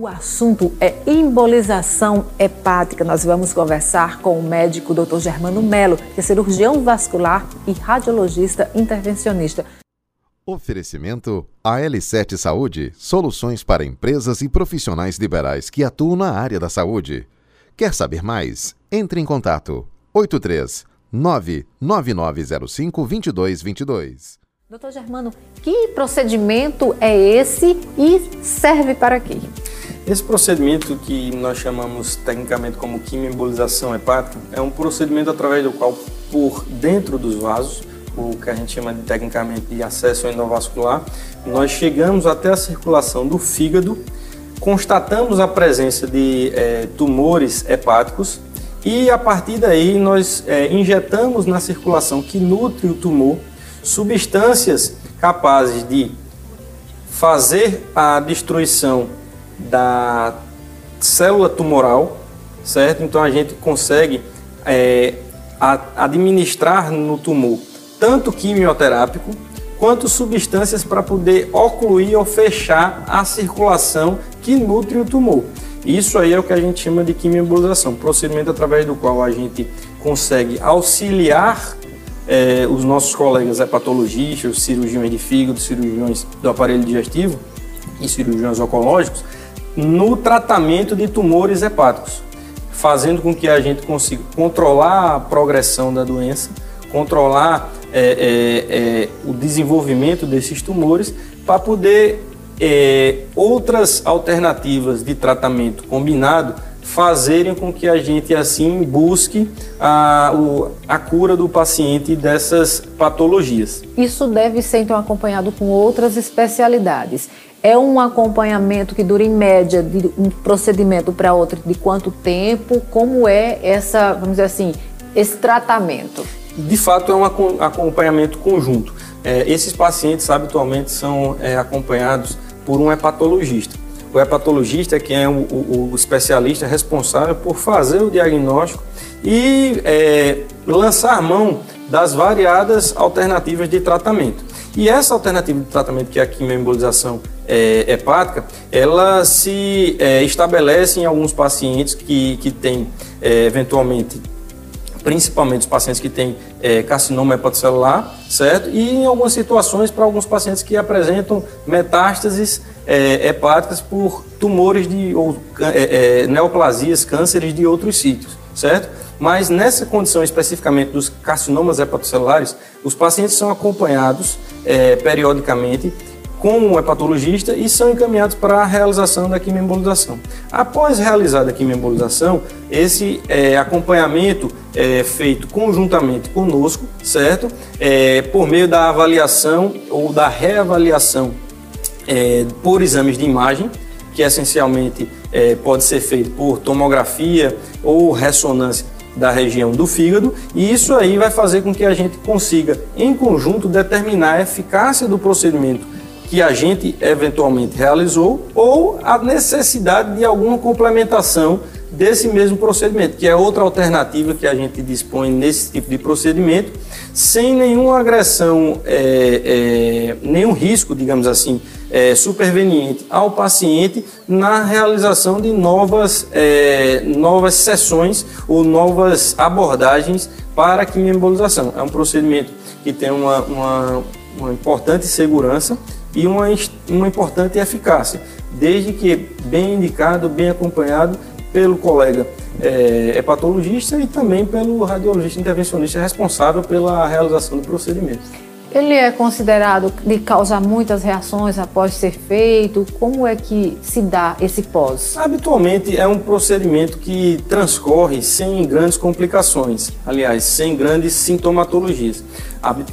O assunto é embolização hepática. Nós vamos conversar com o médico Dr. Germano Melo, que é cirurgião vascular e radiologista intervencionista. Oferecimento AL7 Saúde, soluções para empresas e profissionais liberais que atuam na área da saúde. Quer saber mais? Entre em contato 83 99905 2222. Doutor Germano, que procedimento é esse e serve para quê? Esse procedimento que nós chamamos tecnicamente como quimioembolização hepática é um procedimento através do qual, por dentro dos vasos, o que a gente chama de tecnicamente de acesso endovascular, nós chegamos até a circulação do fígado, constatamos a presença de é, tumores hepáticos e a partir daí nós é, injetamos na circulação que nutre o tumor substâncias capazes de fazer a destruição da célula tumoral, certo? Então a gente consegue é, a, administrar no tumor tanto quimioterápico quanto substâncias para poder ocluir ou fechar a circulação que nutre o tumor. Isso aí é o que a gente chama de quimioembolização, procedimento através do qual a gente consegue auxiliar é, os nossos colegas hepatologistas, cirurgiões de fígado, cirurgiões do aparelho digestivo e cirurgiões oncológicos no tratamento de tumores hepáticos, fazendo com que a gente consiga controlar a progressão da doença, controlar é, é, é, o desenvolvimento desses tumores, para poder é, outras alternativas de tratamento combinado fazerem com que a gente assim busque a, o, a cura do paciente dessas patologias. Isso deve ser então acompanhado com outras especialidades. É um acompanhamento que dura em média de um procedimento para outro de quanto tempo? Como é essa, vamos dizer assim, esse tratamento? De fato, é um acompanhamento conjunto. É, esses pacientes habitualmente são é, acompanhados por um hepatologista. O hepatologista quem é o, o, o especialista responsável por fazer o diagnóstico e é, lançar mão das variadas alternativas de tratamento. E essa alternativa de tratamento, que é a quimioembolização é, hepática, ela se é, estabelece em alguns pacientes que, que têm, é, eventualmente, principalmente os pacientes que têm é, carcinoma hepatocelular, certo? E em algumas situações para alguns pacientes que apresentam metástases é, hepáticas por tumores de, ou é, é, neoplasias, cânceres de outros sítios, certo? Mas nessa condição especificamente dos carcinomas hepatocelulares, os pacientes são acompanhados é, periodicamente com um hepatologista e são encaminhados para a realização da quimioembolização. Após realizada a quimioembolização, esse é, acompanhamento é feito conjuntamente conosco, certo? É, por meio da avaliação ou da reavaliação é, por exames de imagem, que essencialmente é, pode ser feito por tomografia ou ressonância da região do fígado, e isso aí vai fazer com que a gente consiga, em conjunto, determinar a eficácia do procedimento que a gente eventualmente realizou ou a necessidade de alguma complementação desse mesmo procedimento, que é outra alternativa que a gente dispõe nesse tipo de procedimento, sem nenhuma agressão, é, é, nenhum risco, digamos assim, é, superveniente ao paciente na realização de novas, é, novas sessões ou novas abordagens para a quimioembolização. É um procedimento que tem uma, uma, uma importante segurança e uma, uma importante eficácia, desde que bem indicado, bem acompanhado pelo colega é, hepatologista e também pelo radiologista intervencionista responsável pela realização do procedimento. Ele é considerado de causar muitas reações após ser feito? Como é que se dá esse pós? Habitualmente é um procedimento que transcorre sem grandes complicações, aliás, sem grandes sintomatologias.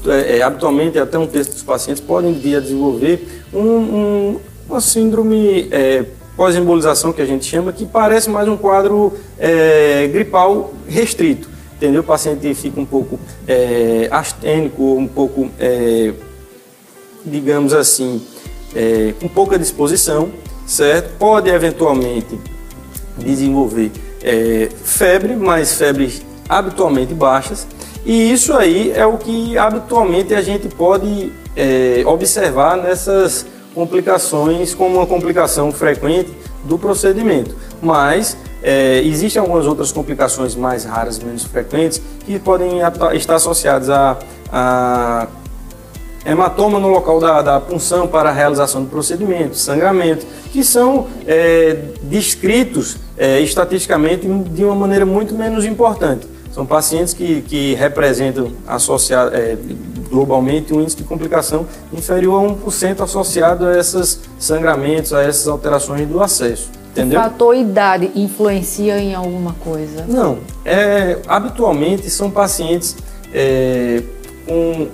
É, é, habitualmente, até um terço dos pacientes podem vir a desenvolver um, um, uma síndrome é, pós-embolização, que a gente chama, que parece mais um quadro é, gripal restrito entendeu? O paciente fica um pouco é, astênico, um pouco, é, digamos assim, é, com pouca disposição, certo? Pode eventualmente desenvolver é, febre, mas febres habitualmente baixas, e isso aí é o que habitualmente a gente pode é, observar nessas complicações, como uma complicação frequente do procedimento. Mas é, existem algumas outras complicações mais raras, menos frequentes, que podem estar associadas a, a hematoma no local da, da, punção para a realização do procedimento, sangramento, que são é, descritos é, estatisticamente de uma maneira muito menos importante. São pacientes que, que representam associado, é, globalmente um índice de complicação inferior a 1% associado a esses sangramentos, a essas alterações do acesso. Entendeu? O fator idade influencia em alguma coisa? Não. É, habitualmente são pacientes é, com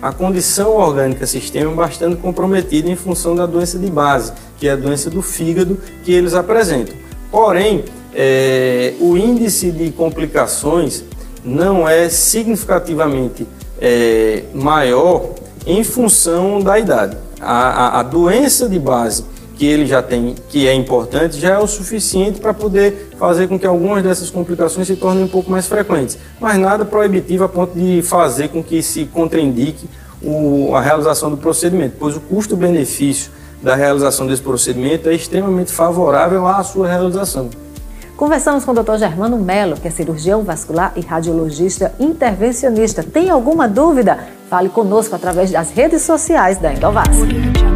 a condição orgânica sistema bastante comprometida em função da doença de base, que é a doença do fígado que eles apresentam. Porém, é, o índice de complicações não é significativamente é, maior em função da idade. A, a, a, doença de base que ele já tem, que é importante, já é o suficiente para poder fazer com que algumas dessas complicações se tornem um pouco mais frequentes. Mas nada proibitivo a ponto de fazer com que se contraindique o, a realização do procedimento, pois o custo-benefício da realização desse procedimento é extremamente favorável à sua realização. Conversamos com o Dr. Germano Melo, que é cirurgião vascular e radiologista intervencionista. Tem alguma dúvida? Fale conosco através das redes sociais da Endovasc.